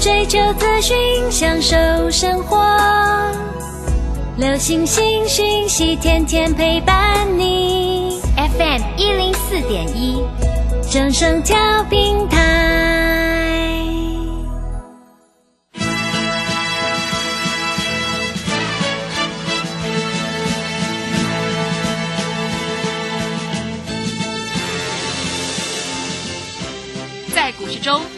追求资讯，享受生活，流星星讯息，天天陪伴你。FM 一零四点一，正声调平台。在股市中，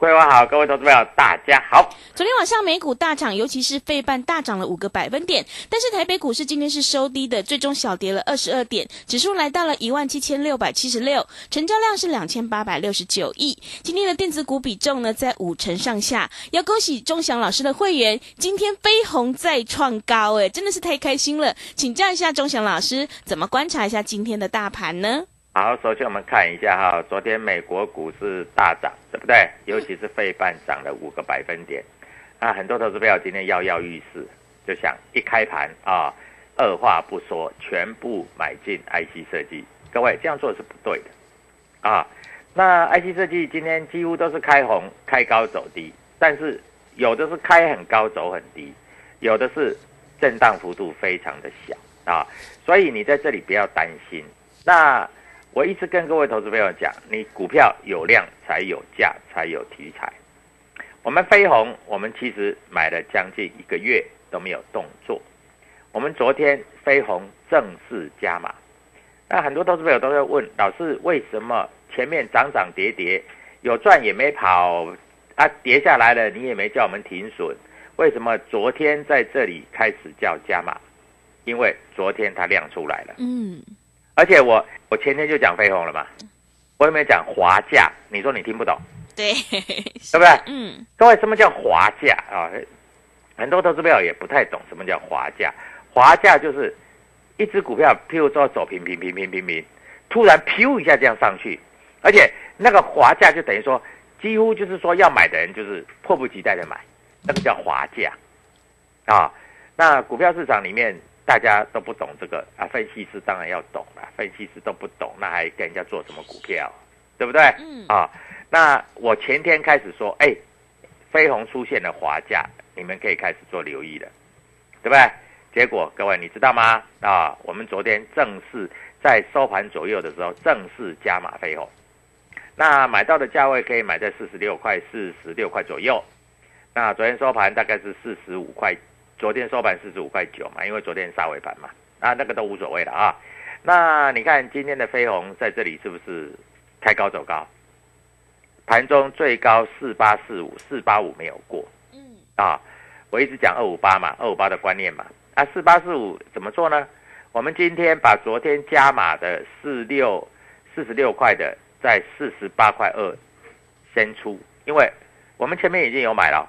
各位好，各位投资朋友，大家好。昨天晚上美股大涨，尤其是费半大涨了五个百分点，但是台北股市今天是收低的，最终小跌了二十二点，指数来到了一万七千六百七十六，成交量是两千八百六十九亿。今天的电子股比重呢在五成上下，要恭喜钟祥老师的会员，今天飞鸿再创高，哎，真的是太开心了。请教一下钟祥老师，怎么观察一下今天的大盘呢？好，首先我们看一下哈，昨天美国股市大涨，对不对？尤其是费半涨了五个百分点，啊，很多投资朋友今天跃跃欲试，就想一开盘啊，二话不说，全部买进 IC 设计。各位这样做是不对的，啊，那 IC 设计今天几乎都是开红、开高走低，但是有的是开很高走很低，有的是震荡幅度非常的小啊，所以你在这里不要担心。那我一直跟各位投资朋友讲，你股票有量才有价，才有题材。我们飞鸿，我们其实买了将近一个月都没有动作。我们昨天飞鸿正式加码，那很多投资朋友都在问老师，为什么前面涨涨跌跌，有赚也没跑啊，跌下来了你也没叫我们停损，为什么昨天在这里开始叫加码？因为昨天它亮出来了，嗯，而且我我前天就讲飞鸿了嘛，我有没有讲滑价？你说你听不懂，对，对不对？嗯，各位，什么叫滑价啊？很多投资朋友也不太懂什么叫滑价。滑价就是一只股票，譬如说走平平平平平平，突然噗一下这样上去，而且那个滑价就等于说，几乎就是说要买的人就是迫不及待的买，那个叫滑价啊。那股票市场里面大家都不懂这个啊，分析师当然要懂了，分析师都不懂，那还跟人家做什么股票，对不对？嗯啊，那我前天开始说，哎，飞鸿出现了滑价，你们可以开始做留意了，对不对？结果各位你知道吗？啊，我们昨天正式在收盘左右的时候正式加码飞鸿，那买到的价位可以买在四十六块、四十六块左右。那昨天收盘大概是四十五块，昨天收盘四十五块九嘛，因为昨天杀尾盘嘛，啊，那个都无所谓了啊。那你看今天的飞鸿在这里是不是开高走高？盘中最高四八四五，四八五没有过。嗯，啊，我一直讲二五八嘛，二五八的观念嘛。啊，四八四五怎么做呢？我们今天把昨天加码的四六四十六块的，在四十八块二先出，因为我们前面已经有买了，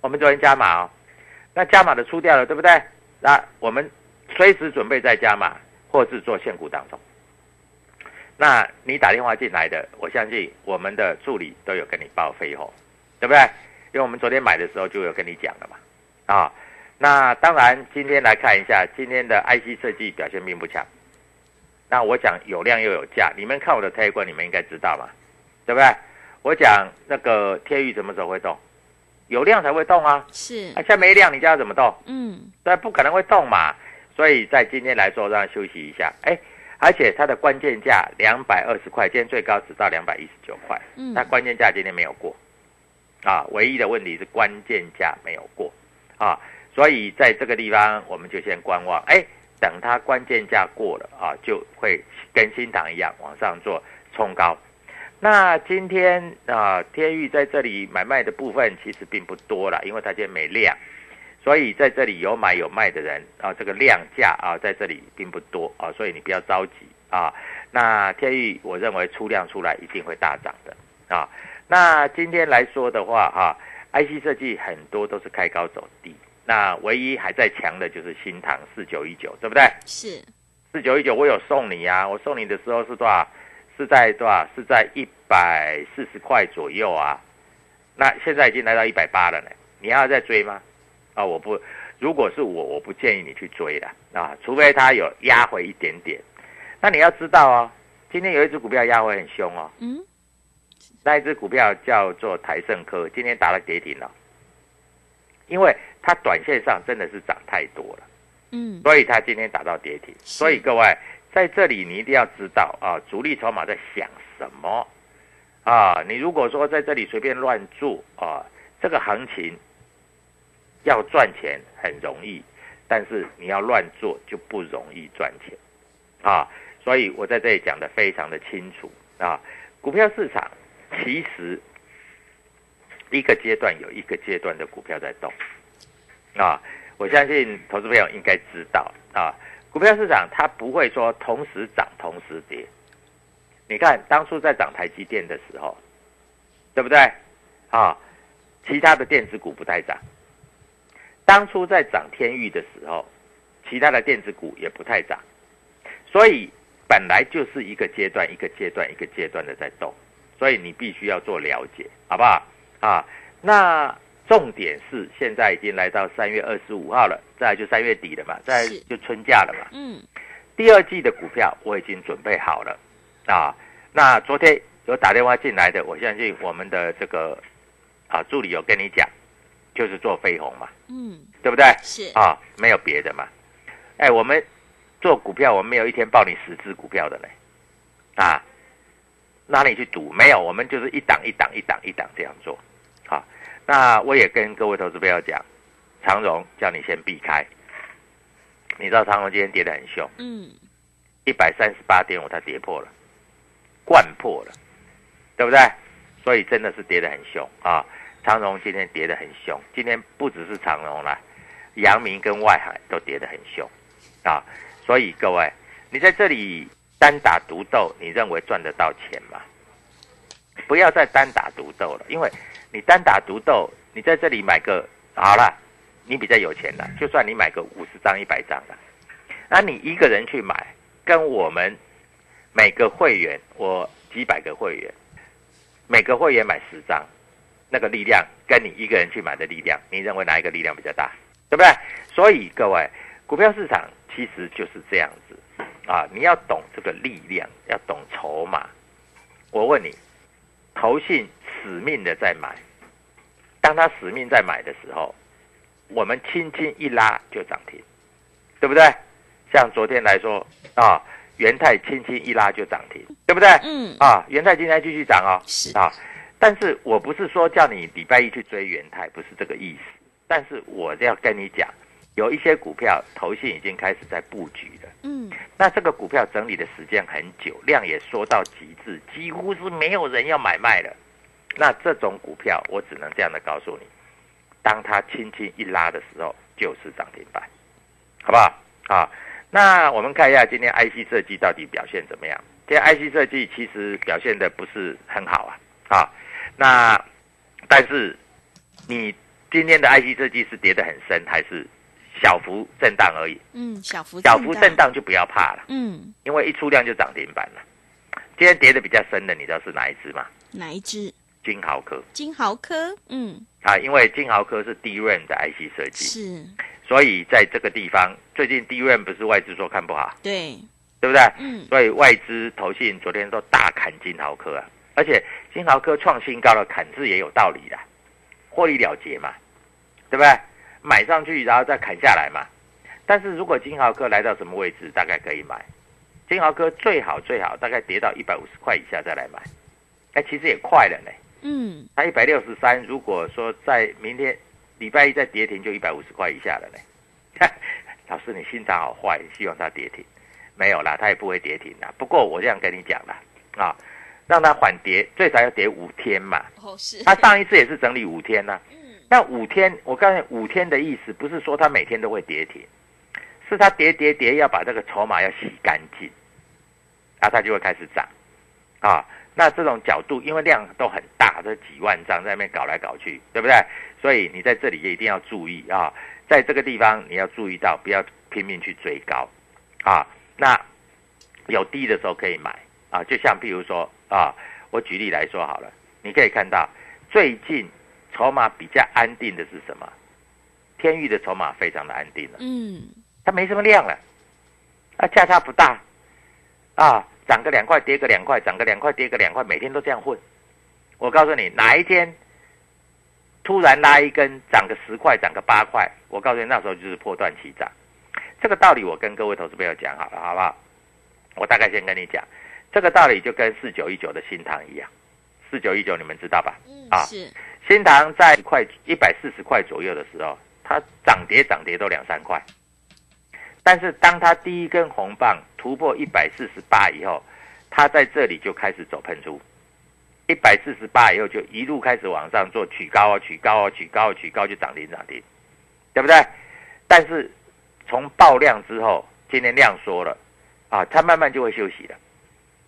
我们昨天加码哦，那加码的出掉了，对不对？那我们随时准备再加码，或是做限股当中。那你打电话进来的，我相信我们的助理都有跟你报飞鸿，对不对？因为我们昨天买的时候就有跟你讲了嘛，啊，那当然今天来看一下今天的 IC 设计表现并不强。那我讲有量又有价，你们看我的推观，你们应该知道嘛，对不对？我讲那个天域什么时候会动？有量才会动啊，是啊，，现在没量，你叫它怎么动？嗯，对，不可能会动嘛。所以在今天来说，让它休息一下。哎，而且它的关键价两百二十块，今天最高只到两百一十九块，嗯它关键价今天没有过，啊，唯一的问题是关键价没有过，啊，所以在这个地方我们就先观望，哎，等它关键价过了啊，就会跟新塘一样往上做冲高。那今天啊，天域在这里买卖的部分其实并不多了，因为它今天没量。所以在这里有买有卖的人啊，这个量价啊，在这里并不多啊，所以你不要着急啊。那天域我认为出量出来一定会大涨的啊。那今天来说的话哈、IC 设计很多都是开高走低，那唯一还在强的就是新塘四九一九，对不对？是，四九一九我有送你啊，我送你的时候是多少？是在多少？是在一百四十块左右啊。那现在已经来到一百八了呢，你还要再追吗？啊，我不，如果是我，我不建议你去追了啊，除非它有压回一点点。那你要知道哦，今天有一只股票压回很凶哦，嗯，那一只股票叫做台盛科，今天打了跌停了，因为它短线上真的是涨太多了。嗯，所以它今天打到跌停。所以各位在这里你一定要知道啊，主力筹码在想什么啊？你如果说在这里随便乱做啊，这个行情要赚钱很容易，但是你要乱做就不容易赚钱啊。所以我在这里讲的非常的清楚啊，股票市场其实一个阶段有一个阶段的股票在动啊。我相信投资朋友应该知道啊，股票市场它不会说同时涨同时跌。你看当初在涨台积电的时候，对不对？啊，其他的电子股不太涨。当初在涨天域的时候，其他的电子股也不太涨。所以本来就是一个阶段一个阶段一个阶段的在动，所以你必须要做了解，好不好？啊，那重点是现在已经来到三月二十五号了，再来就三月底了嘛，再来就春假了嘛。嗯，第二季的股票我已经准备好了啊。那昨天有打电话进来的，我相信我们的这个啊助理有跟你讲，就是做飞鸿嘛，嗯，对不对？是，啊，没有别的嘛。哎，我们做股票，我们没有一天报你十只股票的嘞，啊，哪里去赌？没有，我们就是一档一档一档一档这样做。好，那我也跟各位投资朋友讲，长荣叫你先避开。你知道长荣今天跌得很凶，嗯，一百三十八点五它跌破了，灌破了，对不对？所以真的是跌得很凶啊！长荣今天跌得很凶，今天不只是长荣啦，阳明跟外海都跌得很凶啊！所以各位，你在这里单打独斗，你认为赚得到钱吗？不要再单打独斗了，因为你单打独斗，你在这里买个好了，你比较有钱了，就算你买个五十张、一百张的，那你一个人去买，跟我们每个会员，我几百个会员，每个会员买十张，那个力量跟你一个人去买的力量，你认为哪一个力量比较大？对不对？所以各位，股票市场其实就是这样子啊，你要懂这个力量，要懂筹码。我问你，投信死命的在买，当他死命在买的时候，我们轻轻一拉就涨停，对不对？像昨天来说啊，元泰轻轻一拉就涨停，对不对？嗯，啊，元泰今天继续涨哦，是啊，但是我不是说叫你礼拜一去追元泰，不是这个意思。但是我要跟你讲，有一些股票投信已经开始在布局了。嗯，那这个股票整理的时间很久，量也缩到极致，几乎是没有人要买卖了。那这种股票，我只能这样的告诉你，当它轻轻一拉的时候，就是涨停板，好不好？啊，那我们看一下今天 IC 设计到底表现怎么样？今天 IC 设计其实表现的不是很好啊，啊，那但是你今天的 IC 设计是跌得很深，还是小幅震荡而已？嗯，小幅小幅震，荡就不要怕了。嗯，因为一出量就涨停板了。今天跌的比较深的，你知道是哪一只吗？哪一只？金豪科金豪科，嗯，啊，因为金豪科是低润的 IC 设计，是，所以在这个地方，最近低润不是外资说看不好，对，对不对？嗯，所以外资投信昨天都大砍金豪科啊，而且金豪科创新高了，砍字也有道理的获利了结嘛，对不对？买上去然后再砍下来嘛。但是如果金豪科来到什么位置，大概可以买。金豪科最好最好大概跌到一百五十块以下再来买。哎，其实也快了呢。嗯，它一百六十三，如果说在明天礼拜一再跌停，就一百五十块以下了呢。老师，你心肠好坏，希望它跌停，没有啦，它也不会跌停啦。不过我这样跟你讲啦，啊，让它缓跌，最少要跌五天嘛。哦是，它上一次也是整理五天呐、那五天，我告诉你，五天的意思不是说它每天都会跌停，是它跌跌跌要把这个筹码要洗干净，啊，它就会开始涨，啊，那这种角度，因为量都很大，这几万张在那边搞来搞去，对不对？所以你在这里也一定要注意啊，在这个地方你要注意到，不要拼命去追高，啊，那有低的时候可以买啊，就像譬如说啊，我举例来说好了，你可以看到最近筹码比较安定的是什么？天域的筹码非常的安定了，嗯，它没什么量了，啊，价差不大，啊，涨个两块，跌个两块，涨个两块，跌个两块，每天都这样混。我告诉你，哪一天突然拉一根涨个十块，涨个八块，我告诉你，那时候就是破断起涨。这个道理我跟各位投资朋友讲好了，好不好？我大概先跟你讲，这个道理就跟四九一九的新塘一样，四九一九你们知道吧？啊，是，新塘在一块一百四十块左右的时候，它涨跌涨跌都两三块，但是当它第一根红棒突破一百四十八以后，它在这里就开始走喷出，一百四十八以后就一路开始往上做取高啊取高啊取高啊取高就涨停涨停，对不对？但是从爆量之后，今天量缩了啊，它慢慢就会休息了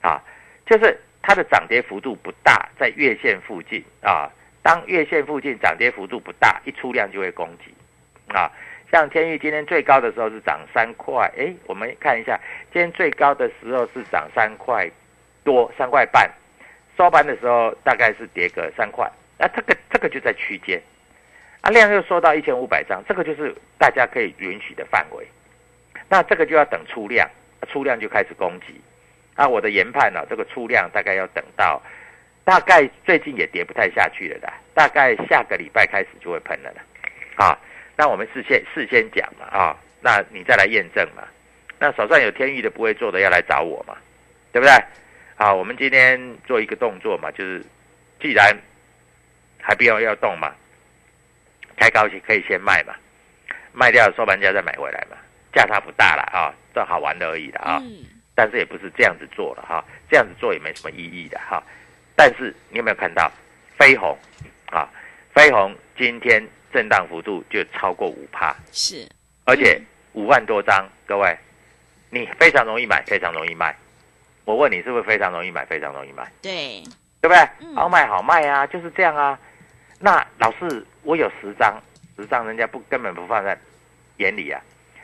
啊，就是它的涨跌幅度不大，在月线附近啊。当月线附近涨跌幅度不大，一出量就会攻击啊。像天域今天最高的时候是涨三块，诶，我们看一下，今天最高的时候是涨三块多，三块半，收盘的时候大概是跌个三块，那这个这个就在区间，啊，量又缩到一千五百张，这个就是大家可以允许的范围，那这个就要等出量，出量就开始攻击，啊，我的研判呢、这个出量大概要等到。大概最近也跌不太下去了的，大概下个礼拜开始就会喷了的，啊，那我们事先事先讲嘛，啊，那你再来验证嘛，那手上有天域的不会做的要来找我嘛，对不对？啊，我们今天做一个动作嘛，就是既然还不要要动嘛，开高可以先卖嘛，卖掉收盘价再买回来嘛，价差不大了啊，这好玩的而已的啊，嗯，但是也不是这样子做了哈，这样子做也没什么意义的哈。但是你有没有看到飞鸿啊？飞鸿今天震荡幅度就超过五趴，是，而且五万多张，各位，你非常容易买，非常容易卖。我问你是不是非常容易买，非常容易卖，对，对不对？嗯好买好卖啊，就是这样啊。那老师，我有十张，十张人家不根本不放在眼里啊。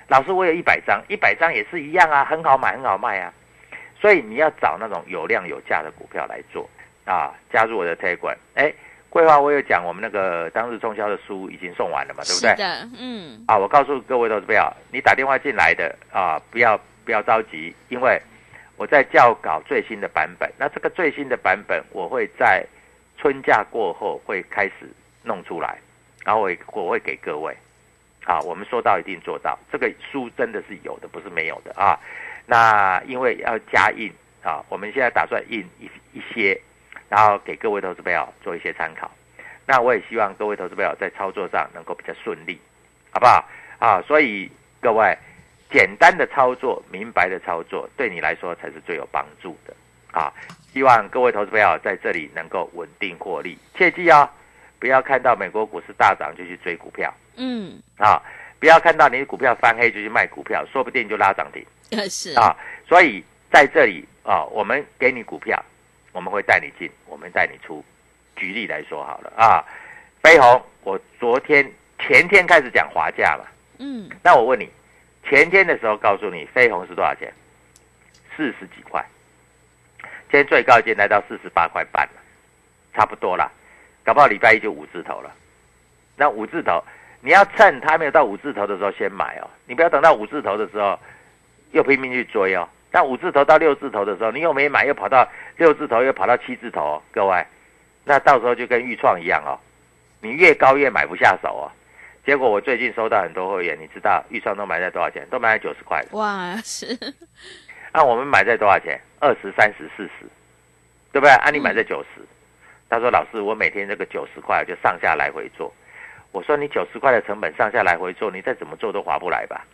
老师，我有一百张，一百张也是一样啊，很好买，很好卖啊。所以你要找那种有量有价的股票来做啊。加入我的推广，哎，桂花我有讲，我们那个当日中销的书已经送完了嘛，对不对？是的，嗯，啊，我告诉各位投资朋友，你打电话进来的啊，不要不要着急，因为我在校稿最新的版本。那这个最新的版本，我会在春假过后会开始弄出来，然后我我会给各位。啊，我们说到一定做到，这个书真的是有的，不是没有的啊。那因为要加印啊，我们现在打算印一一些，然后给各位投资朋友做一些参考。那我也希望各位投资朋友在操作上能够比较顺利。好不好？啊，所以各位，简单的操作、明白的操作，对你来说才是最有帮助的啊！希望各位投资朋友在这里能够稳定获利，切记哦，不要看到美国股市大涨就去追股票嗯，啊！不要看到你的股票翻黑就去卖股票，说不定就拉涨停呃 是，啊！所以在这里啊，我们给你股票，我们会带你进，我们带你出。举例来说好了啊，飞鸿，我昨天前天开始讲华价嘛。嗯，那我问你，前天的时候告诉你飞鸿是多少钱？四十几块，今天最高已经来到四十八块半了，差不多了，搞不好礼拜一就五字头了。那五字头，你要趁它没有到五字头的时候先买哦，你不要等到五字头的时候又拼命去追哦。那五字头到六字头的时候，你又没买，又跑到六字头，又跑到七字头、哦，各位，那到时候就跟预创一样哦，你越高越买不下手哦。结果我最近收到很多会员，你知道预算都买在多少钱？都买在九十块。哇，是。那我们买在多少钱？二十三十四十，对不对？啊，你买在九十。他说：“老师，我每天这个九十块就上下来回做。”我说：“你九十块的成本上下来回做，你再怎么做都划不来吧？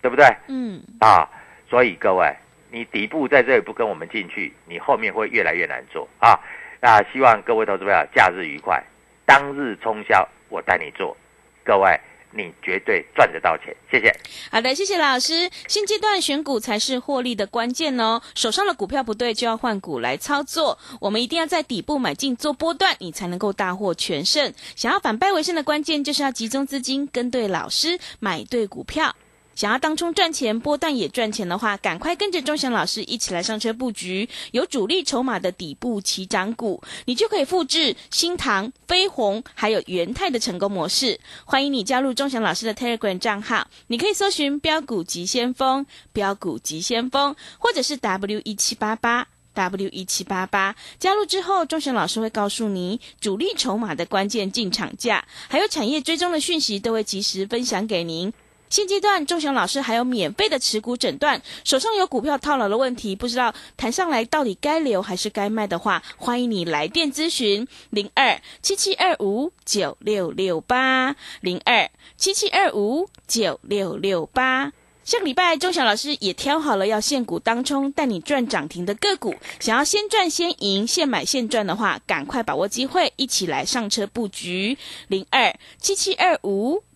对不对？”嗯。啊，所以各位，你底部在这里不跟我们进去，你后面会越来越难做啊。那希望各位投资朋友假日愉快，当日冲销，我带你做。各位，你绝对赚得到钱。谢谢。好的，谢谢老师。现阶段选股才是获利的关键哦。手上的股票不对，就要换股来操作。我们一定要在底部买进做波段，你才能够大获全胜。想要反败为胜的关键，就是要集中资金，跟对老师，买对股票。想要当冲赚钱，波段也赚钱的话，赶快跟着钟祥老师一起来上车布局有主力筹码的底部起涨股，你就可以复制新唐、飞鸿还有元泰的成功模式。欢迎你加入钟祥老师的 Telegram 账号，你可以搜寻“标股急先锋”、“标股急先锋”或者是 W 一七八八 W 一七八八。加入之后，钟祥老师会告诉你主力筹码的关键进场价，还有产业追踪的讯息，都会及时分享给您。现阶段，钟祥老师还有免费的持股诊断，手上有股票套牢的问题，不知道谈上来到底该留还是该卖的话，欢迎你来电咨询零二七七二五九六六八零二七七二五九六六八。下个礼拜，钟祥老师也挑好了要现股当冲，带你赚涨停的个股。想要先赚先赢，现买现赚的话，赶快把握机会，一起来上车布局零二七七二五。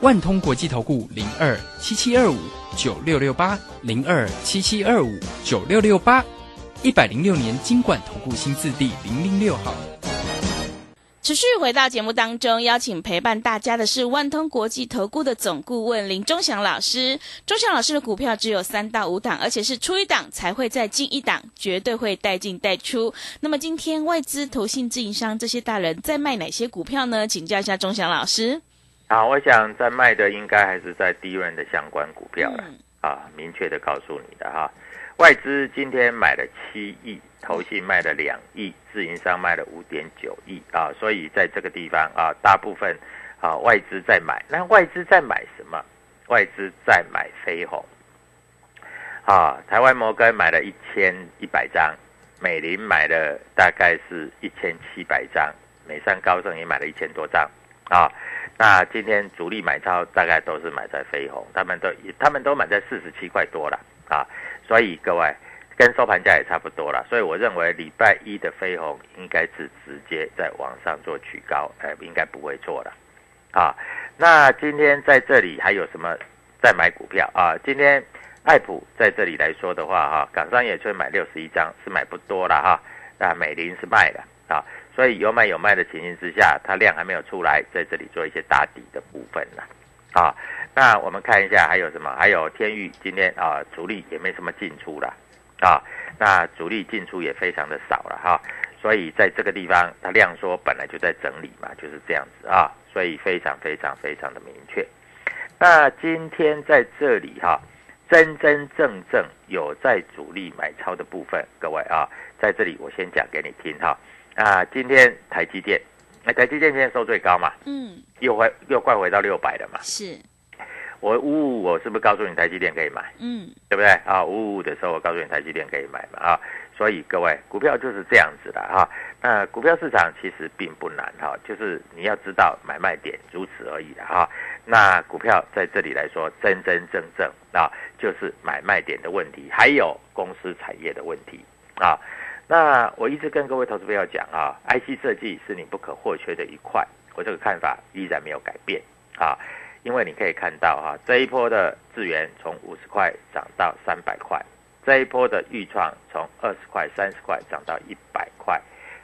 万通国际投顾零二七七二五九六六八零二七七二五九六六八，一百零六年经管投顾新字第零零六号。持续回到节目当中，邀请陪伴大家的是万通国际投顾的总顾问林忠祥老师。忠祥老师的股票只有三到五档，而且是出一档才会再进一档，绝对会带进带出。那么今天外资、投信、自营商这些大人在卖哪些股票呢？请教一下忠祥老师。好，我想在卖的应该还是在低润的相关股票了。啊，明确的告诉你的哈，外资今天买了七亿，投信卖了两亿，自营商卖了五点九亿啊，所以在这个地方啊，大部分啊外资在买。那外资在买什么？外资在买飞鸿。啊，台湾摩根买了一千一百张，美林买了大概是一千七百张，美商高盛也买了一千多张啊。那今天主力买超大概都是买在飞鸿，他们都他们都买在四十七块多了啊，所以各位跟收盘价也差不多了，所以我认为礼拜一的飞鸿应该是直接在往上做取高，哎，应该不会错了啊。那今天在这里还有什么在买股票啊？今天爱普在这里来说的话哈，港商也就买六十一张，是买不多了哈，那美林是卖的啊。所以有买有卖的情形之下，它量还没有出来，在这里做一些打底的部分呢。啊，那我们看一下还有什么？还有天域今天啊，主力也没什么进出了啊。那主力进出也非常的少了哈。所以在这个地方，它量缩本来就在整理嘛，就是这样子啊。所以非常非常非常的明确。那今天在这里哈，真真正正有在主力买超的部分，各位啊，在这里我先讲给你听哈。今天台积电，那台积电今天收最高嘛？嗯，又回又快回到六百了嘛？是，我五五我是不是告诉你台积电可以买？嗯，对不对？啊，五五的时候我告诉你台积电可以买嘛？啊，所以各位股票就是这样子的哈。那股票市场其实并不难哈，就是你要知道买卖点，如此而已的哈。那股票在这里来说，真真正正啊，就是买卖点的问题，还有公司产业的问题啊。那我一直跟各位投资朋友讲啊，IC 设计是你不可或缺的一块，我这个看法依然没有改变啊，因为你可以看到哈，这一波的智源从五十块涨到三百块，这一波的豫创从二十块、三十块涨到一百块，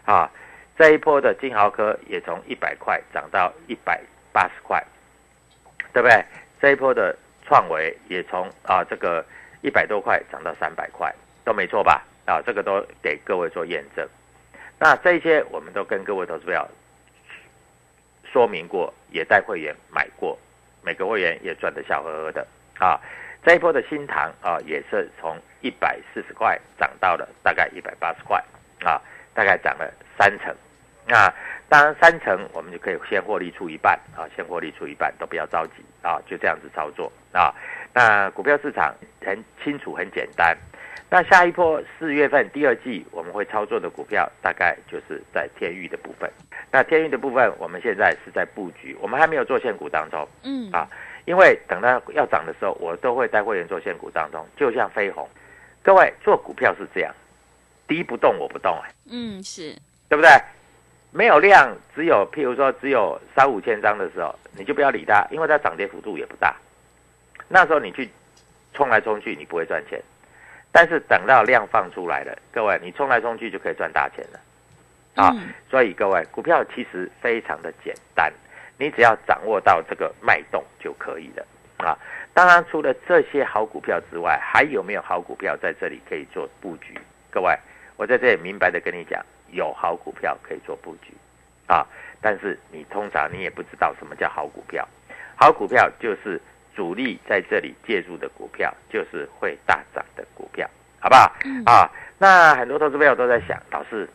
啊，这一波的金豪科也从一百块涨到一百八十块，对不对？这一波的创维也从啊这个一百多块涨到三百块，都没错吧？啊，这个都给各位做验证。那这些我们都跟各位投资友说明过，也带会员买过，每个会员也赚得笑呵呵的啊。这一波的新塘啊，也是从一百四十块涨到了大概一百八十块啊，大概涨了三成。那当然三成，我们就可以先获利出一半啊，先获利出一半，都不要着急啊，就这样子操作啊。那股票市场很清楚，很简单。那下一波四月份第二季我们会操作的股票，大概就是在天域的部分。那天域的部分，我们现在是在布局，我们还没有做现股当中。嗯啊，因为等到要涨的时候，我都会带会员做现股当中，就像飞鸿。各位做股票是这样，低不动我不动哎，嗯是，对不对？没有量，只有譬如说只有三五千张的时候，你就不要理它，因为它涨跌幅度也不大。那时候你去冲来冲去，你不会赚钱。但是等到量放出来了，各位，你冲来冲去就可以赚大钱了。啊，嗯所以各位，股票其实非常的简单，你只要掌握到这个脉动就可以了啊。当然，除了这些好股票之外，还有没有好股票在这里可以做布局？各位，我在这里明白的跟你讲，有好股票可以做布局啊。但是你通常你也不知道什么叫好股票，好股票就是主力在这里介入的股票，就是会大涨的股票，好不好？啊，那很多投资朋友都在想，老师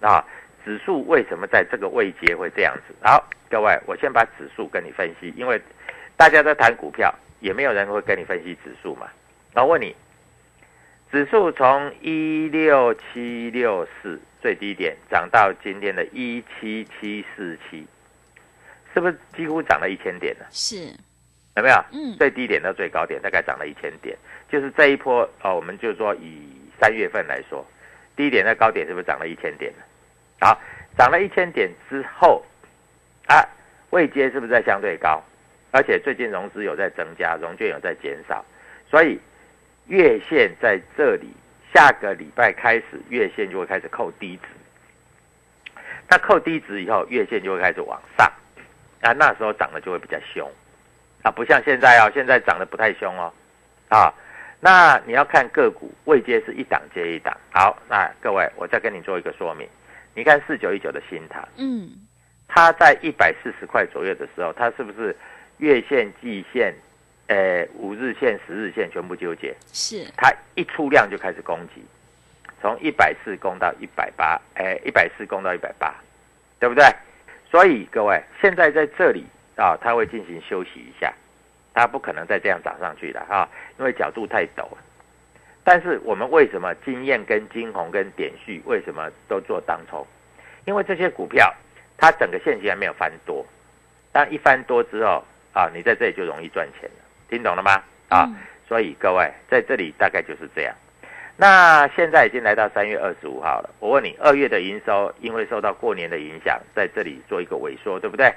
啊，指数为什么在这个位阶会这样子？好，各位，我先把指数跟你分析，因为大家在谈股票，也没有人会跟你分析指数嘛。然后问你，指数从一六七六四最低点涨到今天的一七七四七，是不是几乎涨了一千点呢？是，有没有？嗯最低点到最高点大概涨了一千点，就是这一波哦，我们就说以三月份来说，低点到高点是不是涨了一千点呢？好，涨了一千点之后，啊，位阶是不是在相对高？而且最近融资有在增加，融券有在减少，所以月线在这里，下个礼拜开始月线就会开始扣低值。那扣低值以后，月线就会开始往上，啊，那时候涨的就会比较凶。啊，不像现在哦，现在涨得不太凶哦，啊，那你要看个股位阶是一档接一档。好，那各位，我再跟你做一个说明。你看四九一九的新塘，嗯它在一百四十块左右的时候，它是不是月线、季线、呃五日线、十日线全部纠结？是，它一出量就开始攻击，从一百四攻到一百八，哎，一百四攻到一百八，对不对？所以各位，现在在这里啊，它会进行休息一下，它不可能再这样涨上去了啊，因为角度太陡了。但是我们为什么经验跟金红跟点序为什么都做当冲？因为这些股票它整个现金还没有翻多，当一翻多之后啊，你在这里就容易赚钱了，听懂了吗？啊，嗯所以各位在这里大概就是这样。那现在已经来到三月二十五号了，我问你，二月的营收因为受到过年的影响，在这里做一个萎缩，对不对？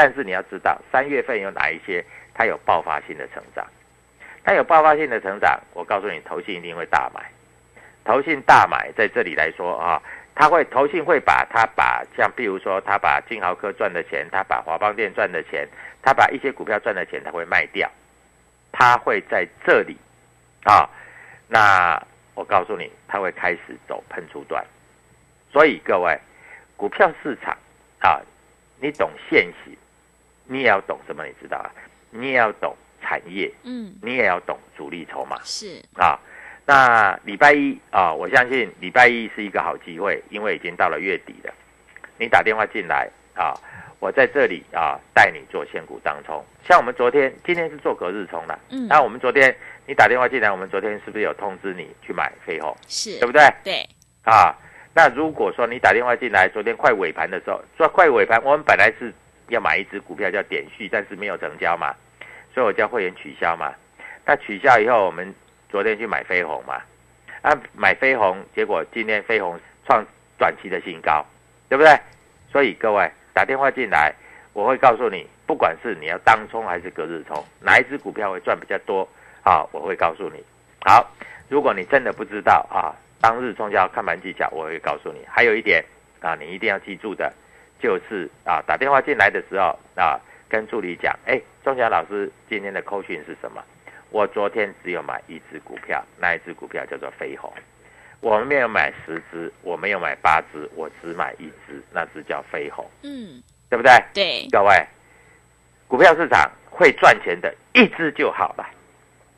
但是你要知道，三月份有哪一些它有爆发性的成长？它有爆发性的成长，我告诉你，投信一定会大买。投信大买在这里来说啊，他会投信会把他把像比如说他把金豪科赚的钱，他把华邦店赚的钱，他把一些股票赚的钱，他会卖掉，他会在这里啊，那我告诉你，他会开始走喷出段。所以各位，股票市场啊，你懂现行，你也要懂什么？你知道啊？你也要懂产业，嗯你也要懂主力筹码。是，啊。那礼拜一啊，我相信礼拜一是一个好机会，因为已经到了月底了。你打电话进来啊，我在这里啊带你做现股当冲。像我们昨天，今天是做隔日冲的，嗯那我们昨天你打电话进来，我们昨天是不是有通知你去买飞鸿，是，对不对？对，啊，那如果说你打电话进来，昨天快尾盘的时候，说快尾盘，我们本来是要买一只股票叫点续，但是没有成交嘛，所以我叫会员取消嘛。那取消以后，我们昨天去买飞鸿嘛，啊，买飞鸿，结果今天飞鸿创短期的新高，对不对？所以各位打电话进来，我会告诉你，不管是你要当冲还是隔日冲，哪一只股票会赚比较多啊，我会告诉你。好，如果你真的不知道啊，当日冲销看盘技巧，我会告诉你。还有一点啊，你一定要记住的，就是啊，打电话进来的时候啊，跟助理讲，哎，钟祥老师今天的扣讯是什么？我昨天只有买一只股票，那一只股票叫做飞鸿。我没有买十只，我没有买八只，我只买一只，那只叫飞鸿，嗯，对不对？对，各位，股票市场会赚钱的，一只就好了。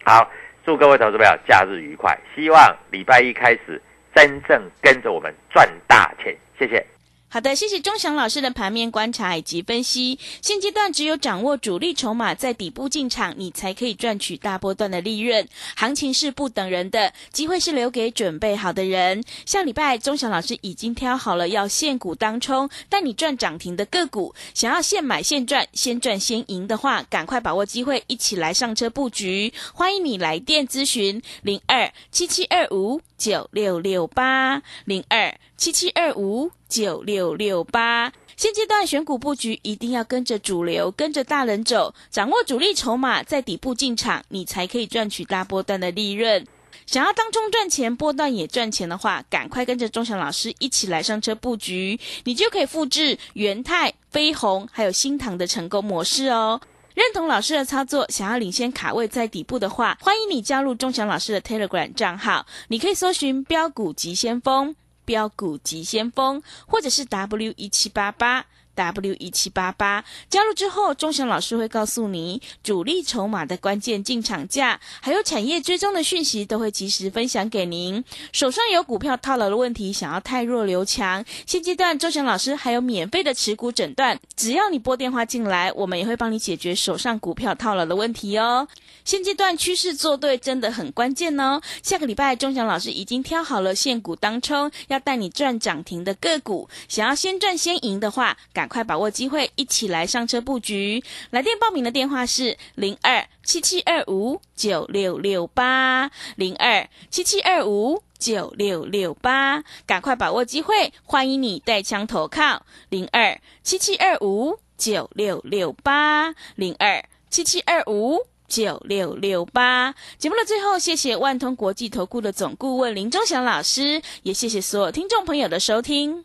好，祝各位投资朋友假日愉快，希望礼拜一开始真正跟着我们赚大钱，谢谢。好的，谢谢钟祥老师的盘面观察以及分析。现阶段只有掌握主力筹码在底部进场，你才可以赚取大波段的利润。行情是不等人的，机会是留给准备好的人。下礼拜钟祥老师已经挑好了要现股当冲，带你赚涨停的个股。想要现买现赚，先赚先赢的话，赶快把握机会，一起来上车布局。欢迎你来电咨询零二七七二五九六六八零二七七二五。九六六八，现阶段选股布局一定要跟着主流，跟着大人走，掌握主力筹码，在底部进场，你才可以赚取大波段的利润。想要当中赚钱，波段也赚钱的话，赶快跟着钟祥老师一起来上车布局，你就可以复制元泰、飞鸿还有新唐的成功模式哦。认同老师的操作，想要领先卡位在底部的话，欢迎你加入钟祥老师的 Telegram 账号，你可以搜寻标股急先锋。标股急先锋，或者是 W 一七八八。W 一七八八加入之后，钟祥老师会告诉你主力筹码的关键进场价，还有产业追踪的讯息，都会及时分享给您。手上有股票套牢的问题，想要太弱留强，现阶段钟祥老师还有免费的持股诊断，只要你拨电话进来，我们也会帮你解决手上股票套牢的问题哦。现阶段趋势做对真的很关键哦。下个礼拜钟祥老师已经挑好了现股当冲，要带你赚涨停的个股，想要先赚先赢的话，赶快把握机会，一起来上车布局。来电报名的电话是零二七七二五九六六八零二七七二五九六六八，赶快把握机会，欢迎你带枪投靠零二七七二五九六六八零二七七二五九六六八。节目的最后，谢谢万通国际投顾的总顾问林忠祥老师，也谢谢所有听众朋友的收听。